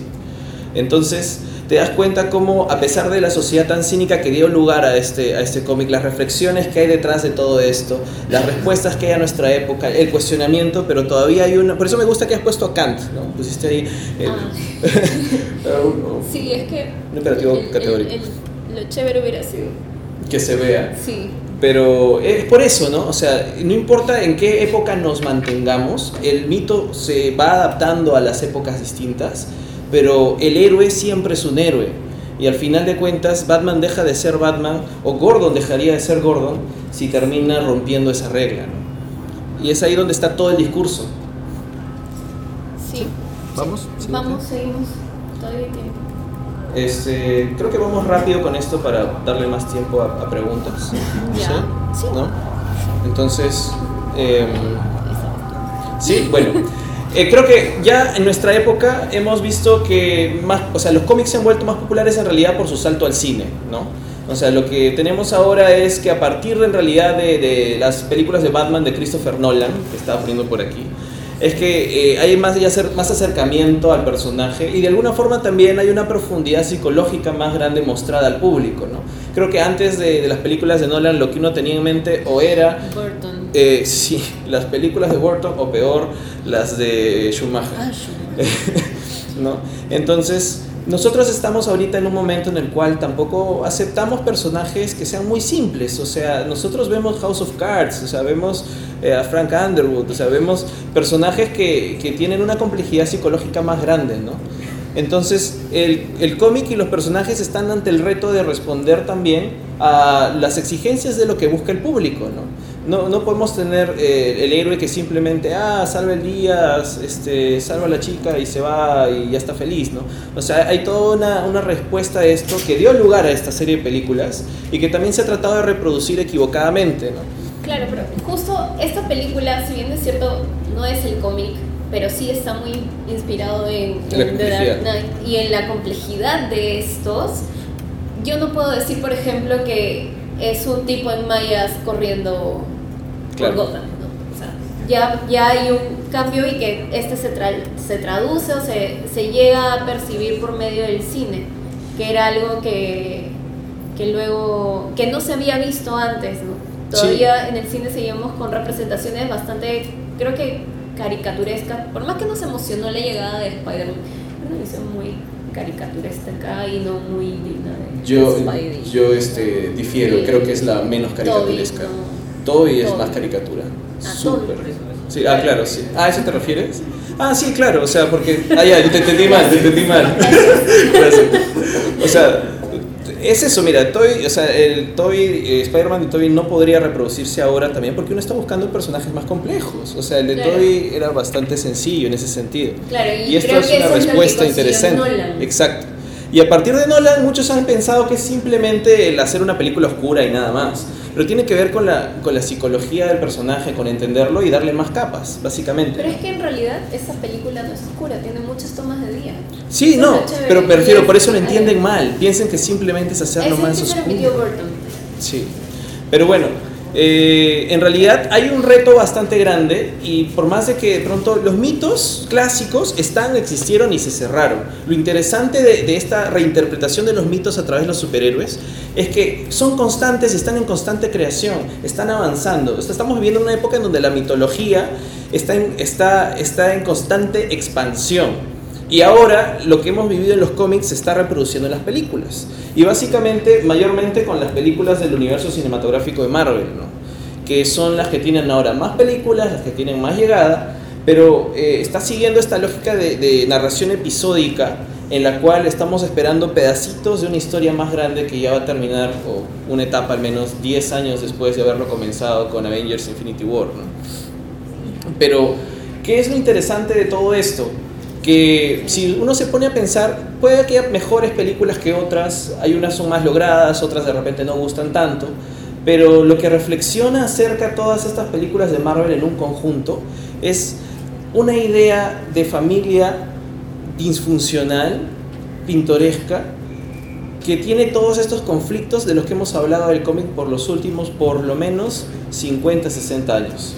Entonces, te das cuenta cómo, a pesar de la sociedad tan cínica que dio lugar a este, a este cómic, las reflexiones que hay detrás de todo esto, las respuestas que hay a nuestra época, el cuestionamiento, pero todavía hay una... Por eso me gusta que has puesto a Kant, ¿no? Pusiste ahí el- Ah. un- Sí, es que Un imperativo el- el- categórico. el- lo chévere hubiera sido. que se vea. Sí. Pero es por eso, ¿no? O sea, no importa en qué época nos mantengamos, el mito se va adaptando a las épocas distintas, pero el héroe siempre es un héroe. Y al final de cuentas, Batman deja de ser Batman, o Gordon dejaría de ser Gordon, si termina rompiendo esa regla, ¿no? Y es ahí donde está todo el discurso. Sí. ¿Vamos? Sí, Vamos, seguimos. Todavía hay tiempo. Este, creo que vamos rápido con esto para darle más tiempo a, a preguntas. Ya. Sí. ¿No? Entonces, em, sí, bueno. Eh, creo que ya en nuestra época hemos visto que más, o sea, los cómics se han vuelto más populares en realidad por su salto al cine, ¿no? O sea, lo que tenemos ahora es que a partir en realidad de, de las películas de Batman de Christopher Nolan, que estaba poniendo por aquí, es que eh, hay más, ya acer- más acercamiento al personaje y de alguna forma también hay una profundidad psicológica más grande mostrada al público, ¿no? Creo que antes de, de las películas de Nolan lo que uno tenía en mente o era Burton. Eh, sí, las películas de Burton o peor, las de Schumacher. Ah, Schumacher. ¿no? Entonces, nosotros estamos ahorita en un momento en el cual tampoco aceptamos personajes que sean muy simples. O sea, nosotros vemos House of Cards, o sea, vemos eh, a Frank Underwood, o sea, vemos personajes que, que tienen una complejidad psicológica más grande, ¿no? Entonces, el, el cómic y los personajes están ante el reto de responder también a las exigencias de lo que busca el público, ¿no? No, no podemos tener eh, el héroe que simplemente, ah, salva el día, este, salva a la chica y se va y ya está feliz, ¿no? O sea, hay toda una, una respuesta a esto que dio lugar a esta serie de películas y que también se ha tratado de reproducir equivocadamente, ¿no? Claro, pero justo esta película, si bien es cierto, no es el cómic, pero sí está muy inspirado en, En The Dark complejidad. Knight y en la complejidad de estos. Yo no puedo decir, por ejemplo, que es un tipo en mayas corriendo Claro. por Gotham, ¿no? O sea, ya, ya hay un cambio y que este se, tra- se traduce o se, se llega a percibir por medio del cine, que era algo que, que luego, que no se había visto antes, ¿no? Sí. Todavía en el cine seguimos con representaciones bastante, creo que caricaturescas, por más que nos emocionó la llegada de Spider-Man, una visión muy caricaturesca y no muy digna de Yo, yo este, difiero, Sí. creo que es la menos caricaturesca. Toby, no. Toby es más caricatura. Ah, Súper. Sí, ah, claro, sí. Ah, ¿a eso te refieres? Ah, sí, claro, o sea, porque... Ah, ya, te entendí mal, te entendí mal. O sea, es eso, mira, Toby, o sea, el Toby, eh, Spider-Man de Toby no podría reproducirse ahora también porque uno está buscando personajes más complejos. O sea, el de Claro. Toby era bastante sencillo en ese sentido. Claro, y, Y esto es una respuesta interesante. Nolan. Exacto. Y a partir de Nolan, muchos han pensado que es simplemente el hacer una película oscura y nada más. Pero tiene que ver con la, con la psicología del personaje, con entenderlo y darle más capas, básicamente. Pero es que en realidad esa película no es oscura, tiene muchas tomas de día. Sí, Eso no, pero prefiero, por eso lo entienden mal. Piensan que simplemente es hacerlo más es repitió oscuro. Burton. Sí. Pero bueno, Eh, en realidad hay un reto bastante grande y por más de que de pronto los mitos clásicos están, existieron y se cerraron. Lo interesante de, esta reinterpretación de los mitos a través de los superhéroes es que son constantes, están en constante creación, están avanzando. O sea, estamos viviendo una época en donde la mitología está en constante expansión. Y ahora lo que hemos vivido en los cómics se está reproduciendo en las películas. Y básicamente, mayormente con las películas del universo cinematográfico de Marvel, ¿no? que son las que tienen ahora más películas, las que tienen más llegada, pero eh, está siguiendo esta lógica de, de narración episódica en la cual estamos esperando pedacitos de una historia más grande que ya va a terminar, o una etapa al menos 10 años después de haberlo comenzado con Avengers Infinity War. ¿no? Pero, ¿qué es lo interesante de todo esto? Que si uno se pone a pensar, puede que haya mejores películas que otras, hay unas son más logradas, otras de repente no gustan tanto, pero lo que reflexiona acerca de todas estas películas de Marvel en un conjunto es una idea de familia disfuncional, pintoresca, que tiene todos estos conflictos de los que hemos hablado del cómic por los últimos, por lo menos 50, 60 años.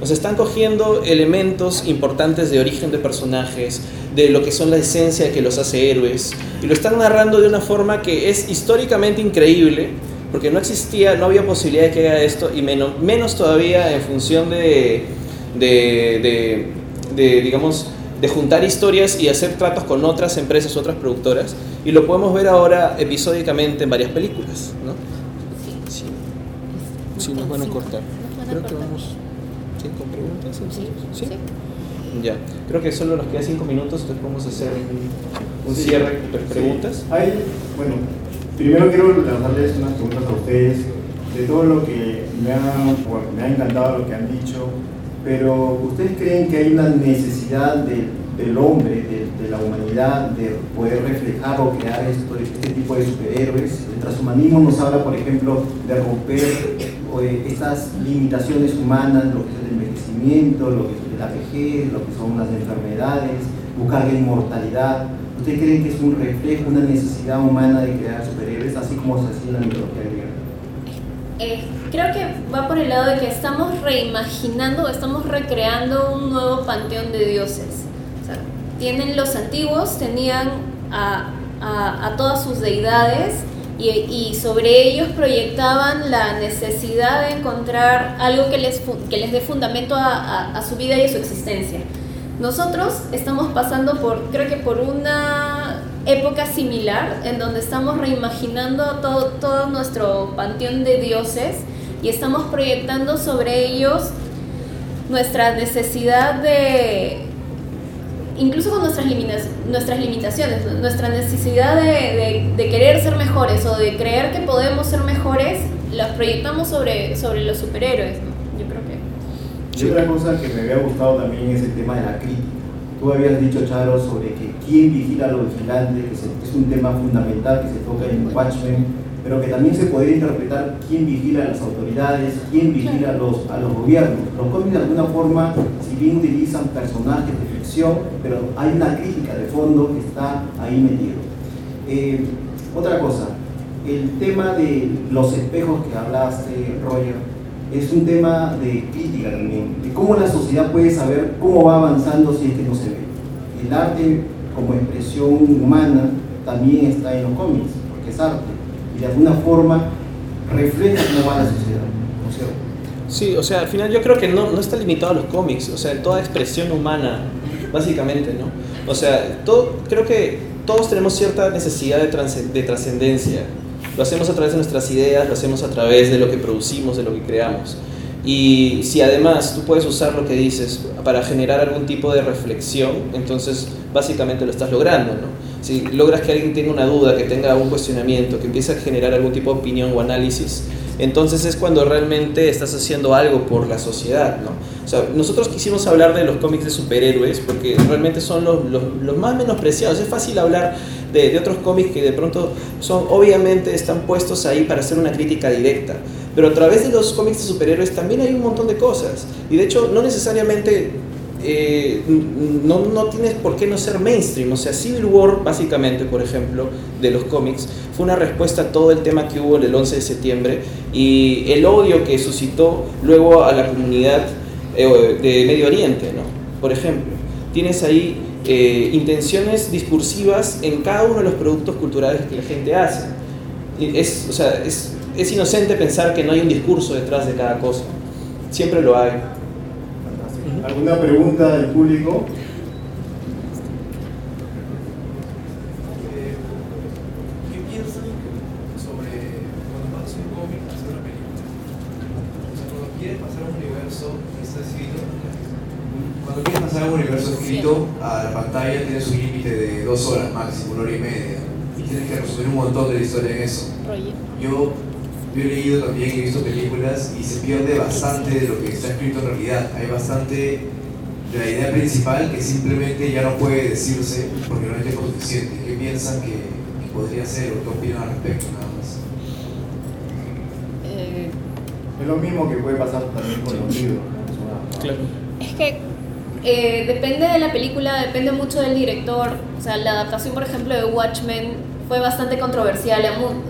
O sea, están cogiendo elementos importantes de origen de personajes, de lo que son la esencia que los hace héroes, y lo están narrando de una forma que es históricamente increíble, porque no existía, no había posibilidad de que haga esto, y menos, menos todavía en función de, de, de, de, digamos, de juntar historias y hacer tratos con otras empresas, otras productoras, y lo podemos ver ahora episódicamente en varias películas, ¿no? Sí. Sí, nos van a cortar. Creo que vamos cinco preguntas. Sí, ¿Sí? sí. Ya, creo que solo nos quedan cinco minutos, entonces podemos hacer un, un Sí. cierre de preguntas. Hay, bueno, primero quiero lanzarles unas preguntas a ustedes de todo lo que me ha, bueno, me ha encantado lo que han dicho, pero ¿ustedes creen que hay una necesidad de- del hombre, de, de la humanidad, de poder reflejar o crear esto, este tipo de superhéroes? El transhumanismo nos habla, por ejemplo, de romper eh, estas limitaciones humanas, lo que envejecimiento, lo que es la vejez, lo que son las enfermedades, buscar la inmortalidad. ¿Ustedes creen que es un reflejo, una necesidad humana de crear superhéroes, así como se hacía en la mitología griega? Eh, creo que va por el lado de que estamos reimaginando, estamos recreando un nuevo panteón de dioses. O sea, tienen los antiguos, tenían a, a- a todas sus deidades y, sobre ellos proyectaban la necesidad de encontrar algo que les, que les dé fundamento a, a- a su vida y a su existencia. Nosotros estamos pasando por, creo que por una época similar en donde estamos reimaginando todo, todo nuestro panteón de dioses y estamos proyectando sobre ellos nuestra necesidad de, incluso con nuestras, nuestras limitaciones, nuestra necesidad de, de- de querer ser mejores o de creer que podemos ser mejores, las proyectamos sobre, sobre los superhéroes. ¿no? Yo creo que... Y otra cosa que me había gustado también es el tema de la crítica. Tú habías dicho, Charo, sobre que quién vigila a los vigilantes, que es un tema fundamental que se toca en Watchmen, pero que también se podría interpretar quién vigila a las autoridades, quién vigila a los, a los gobiernos. Los cómics de alguna forma, si bien utilizan personajes pero hay una crítica de fondo que está ahí metido. Eh, otra cosa, el tema de los espejos que hablaste, Roger, es un tema de crítica también, de cómo la sociedad puede saber cómo va avanzando si es que no se ve. El arte como expresión humana también está en los cómics, porque es arte, y de alguna forma refleja cómo va la sociedad, ¿no es cierto? Sí, o sea, al final yo creo que no, no está limitado a los cómics, o sea, toda expresión humana, básicamente, ¿no? O sea, todo, creo que todos tenemos cierta necesidad de, trascen- de trascendencia. Lo hacemos a través de nuestras ideas, lo hacemos a través de lo que producimos, de lo que creamos. Y si además tú puedes usar lo que dices para generar algún tipo de reflexión, entonces básicamente lo estás logrando, ¿no? Si logras que alguien tenga una duda, que tenga un cuestionamiento, que empiece a generar algún tipo de opinión o análisis, entonces es cuando realmente estás haciendo algo por la sociedad, ¿no? Nosotros quisimos hablar de los cómics de superhéroes porque realmente son los, los, los más menospreciados. Es fácil hablar de, de otros cómics que de pronto son, obviamente, están puestos ahí para hacer una crítica directa. Pero a través de los cómics de superhéroes también hay un montón de cosas. Y de hecho, no necesariamente eh, no, no tienes por qué no ser mainstream. O sea, Civil War, básicamente, por ejemplo, de los cómics, fue una respuesta a todo el tema que hubo el 11 de septiembre y el odio que suscitó luego a la comunidad eh, de Medio Oriente, ¿no? Por ejemplo, tienes ahí eh, intenciones discursivas en cada uno de los productos culturales que la gente hace. Es, o sea, es, es inocente pensar que no hay un discurso detrás de cada cosa. Siempre lo hay. ¿Alguna pregunta del público? Eh, ¿Qué piensan sobre cuando pasas un cómic a hacer una película? O sea, cuando quieres pasar a un universo escrito, cuando quieres pasar a un universo escrito a la pantalla tienes un límite de dos horas máximo, una hora y media, y tienes que resumir un montón de la historia en eso. Yo, yo he leído también, he visto películas y se pierde bastante de lo que está escrito en realidad. Hay bastante de la idea principal que simplemente ya no puede decirse porque no es suficiente. ¿Qué piensan que, que podría ser o qué opinan al respecto nada más? Eh, Es lo mismo que puede pasar también con los libros. ¿no? Claro. Es que eh, depende de la película, depende mucho del director. O sea, la adaptación, por ejemplo, de Watchmen fue bastante controversial.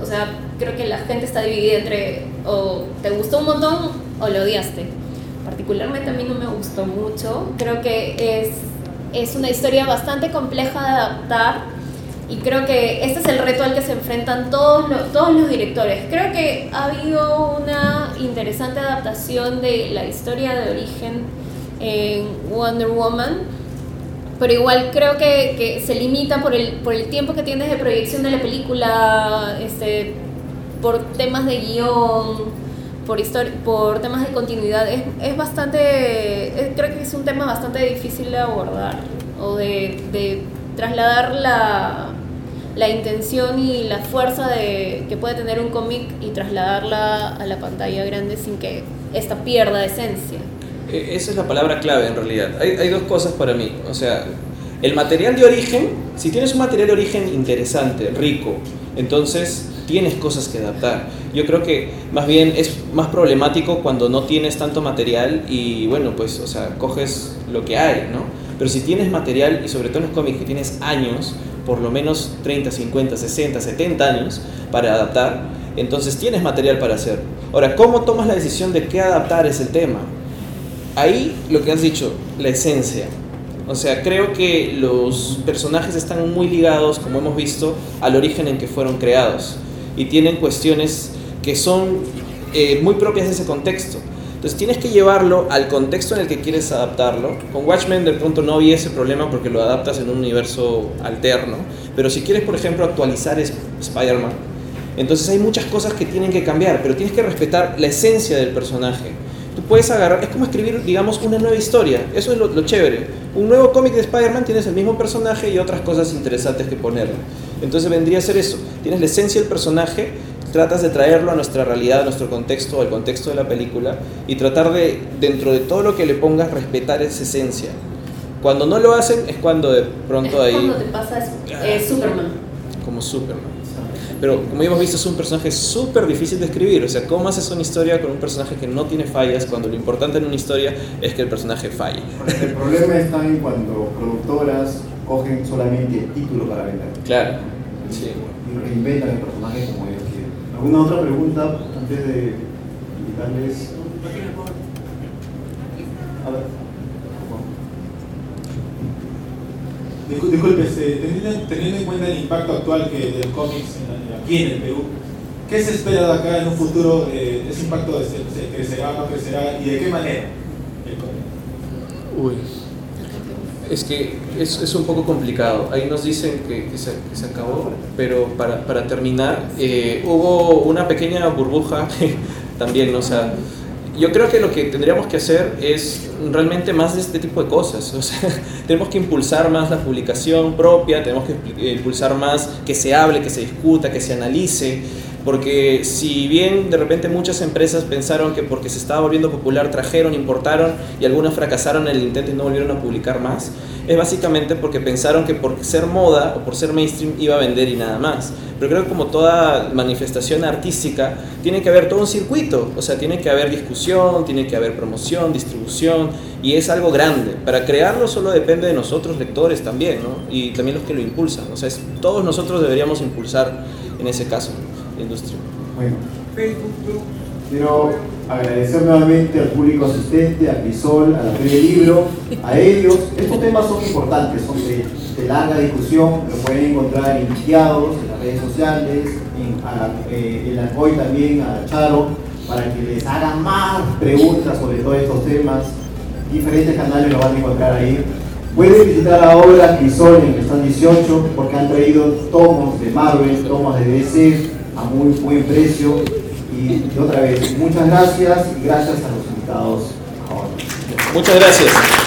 O sea, creo que la gente está dividida entre o te gustó un montón o lo odiaste. Particularmente a mí no me gustó mucho. Creo que es, es una historia bastante compleja de adaptar. Y creo que este es el reto al que se enfrentan todos los, todos los directores. Creo que ha habido una interesante adaptación de la historia de origen en Wonder Woman, pero igual creo que, que se limita por el, por el tiempo que tienes de proyección de la película, este, por temas de guion, por, por temas de continuidad. Es, es bastante, es- creo que es un tema bastante difícil de abordar o de, de trasladar la, la intención y la fuerza de, que puede tener un cómic y trasladarla a la pantalla grande sin que esta pierda esencia. Eh, Esa es la palabra clave en realidad. Hay, hay dos cosas para mí. O sea, el material de origen, si tienes un material de origen interesante, rico, entonces tienes cosas que adaptar. Yo creo que más bien es más problemático cuando no tienes tanto material y bueno, pues, o sea, coges lo que hay, ¿no? Pero si tienes material, y sobre todo en los cómics que tienes años, por lo menos 30, 50, 60, 70 años para adaptar, entonces tienes material para hacer. Ahora, ¿cómo tomas la decisión de qué adaptar es el tema? Ahí lo que has dicho, la esencia. O sea, creo que los personajes están muy ligados, como hemos visto, al origen en que fueron creados. Y tienen cuestiones que son eh, muy propias de ese contexto. Entonces tienes que llevarlo al contexto en el que quieres adaptarlo. Con Watchmen de pronto no había ese problema porque lo adaptas en un universo alterno. Pero si quieres, por ejemplo, actualizar Spider-Man, entonces hay muchas cosas que tienen que cambiar, pero tienes que respetar la esencia del personaje. Tú puedes agarrar, es como escribir, digamos, una nueva historia. Eso es lo, lo chévere. Un nuevo cómic de Spider-Man tienes el mismo personaje y otras cosas interesantes que ponerle. Entonces vendría a ser eso. Tienes la esencia del personaje, tratas de traerlo a nuestra realidad, a nuestro contexto, al contexto de la película y tratar de, dentro de todo lo que le pongas, respetar esa esencia. Cuando no lo hacen es cuando de pronto es ahí, cuando te pasa es- eh, Superman. como Superman. Pero como hemos visto, es un personaje súper difícil de escribir. O sea, ¿cómo haces una historia con un personaje que no tiene fallas cuando lo importante en una historia es que el personaje falle? El problema está en cuando productoras cogen solamente el título para vender. Claro. Sí. Reinventan el personaje como ellos quieren. ¿Alguna otra pregunta antes de invitarles? A ver. Discul- Disculpe, teniendo, teniendo en cuenta el impacto actual que del cómics aquí en el Perú, ¿qué se espera de acá en un futuro? eh, ¿Ese impacto este, se crecerá o no crecerá? ¿Y de qué manera el cómic? Uy. Es que es, es un poco complicado. Ahí nos dicen que, que se, que se acabó, pero para, para terminar, eh, hubo una pequeña burbuja también, ¿no? o sea, yo creo que lo que tendríamos que hacer es realmente más de este tipo de cosas. O sea, tenemos que impulsar más la publicación propia, tenemos que impl- impulsar más que se hable, que se discuta, que se analice. Porque si bien de repente muchas empresas pensaron que porque se estaba volviendo popular trajeron, importaron y algunas fracasaron en el intento y no volvieron a publicar más, es básicamente porque pensaron que por ser moda o por ser mainstream iba a vender y nada más. Pero creo que como toda manifestación artística, tiene que haber todo un circuito, o sea, tiene que haber discusión, tiene que haber promoción, distribución, y es algo grande. Para crearlo solo depende de nosotros, lectores también, ¿no? Y también los que lo impulsan, o sea, es, todos nosotros deberíamos impulsar en ese caso la industria. Bueno, quiero agradecer nuevamente al público asistente, a Crisol, a la Feria del Libro, a ellos. Estos temas son importantes, son de, larga discusión, lo pueden encontrar iniciados en las redes sociales, en, a, eh, en la hoy también a Charo, para que les hagan más preguntas sobre todos estos temas. Diferentes canales lo van a encontrar ahí. Pueden visitar ahora Crisol en el stand 18 porque han traído tomos de Marvel, tomos de DC a muy buen precio. Y, otra vez, muchas gracias y gracias a los invitados ahora. Muchas gracias.